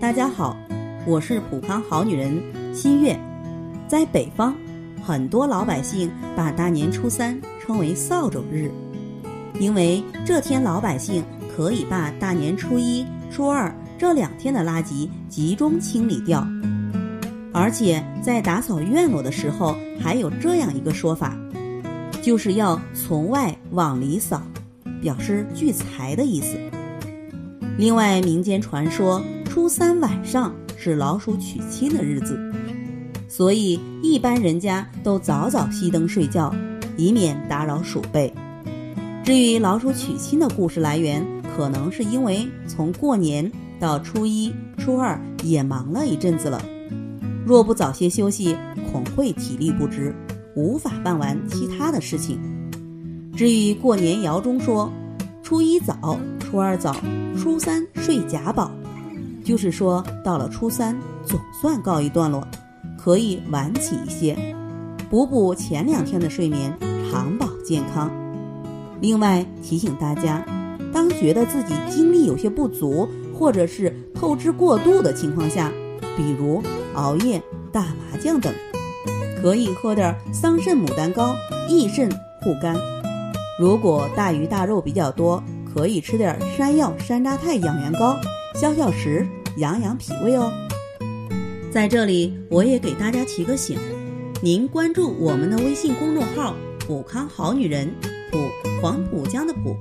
大家好，我是普康好女人新月。在北方，很多老百姓把大年初三称为扫帚日，因为这天老百姓可以把大年初一、初二这两天的垃圾集中清理掉。而且在打扫院落的时候，还有这样一个说法，就是要从外往里扫，表示聚财的意思。另外，民间传说初三晚上是老鼠娶亲的日子，所以一般人家都早早熄灯睡觉，以免打扰鼠辈。至于老鼠娶亲的故事来源，可能是因为从过年到初一、初二也忙了一阵子了，若不早些休息，恐会体力不支，无法办完其他的事情。至于过年谣中说，初一早。初二早，初三睡贾宝，就是说到了初三总算告一段落，可以晚起一些，补补前两天的睡眠，长保健康。另外提醒大家，当觉得自己精力有些不足，或者是透支过度的情况下，比如熬夜、打麻将等，可以喝点桑葚牡丹膏，益肾护肝。如果大鱼大肉比较多。可以吃点山药山楂肽养元膏，消消食，养养脾胃哦。在这里，我也给大家提个醒：您关注我们的微信公众号“普康好女人”，普黄浦江的普，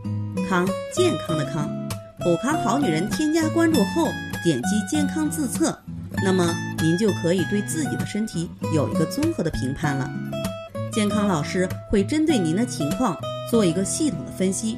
康健康的康，普康好女人添加关注后，点击健康自测，那么您就可以对自己的身体有一个综合的评判了。健康老师会针对您的情况做一个系统的分析。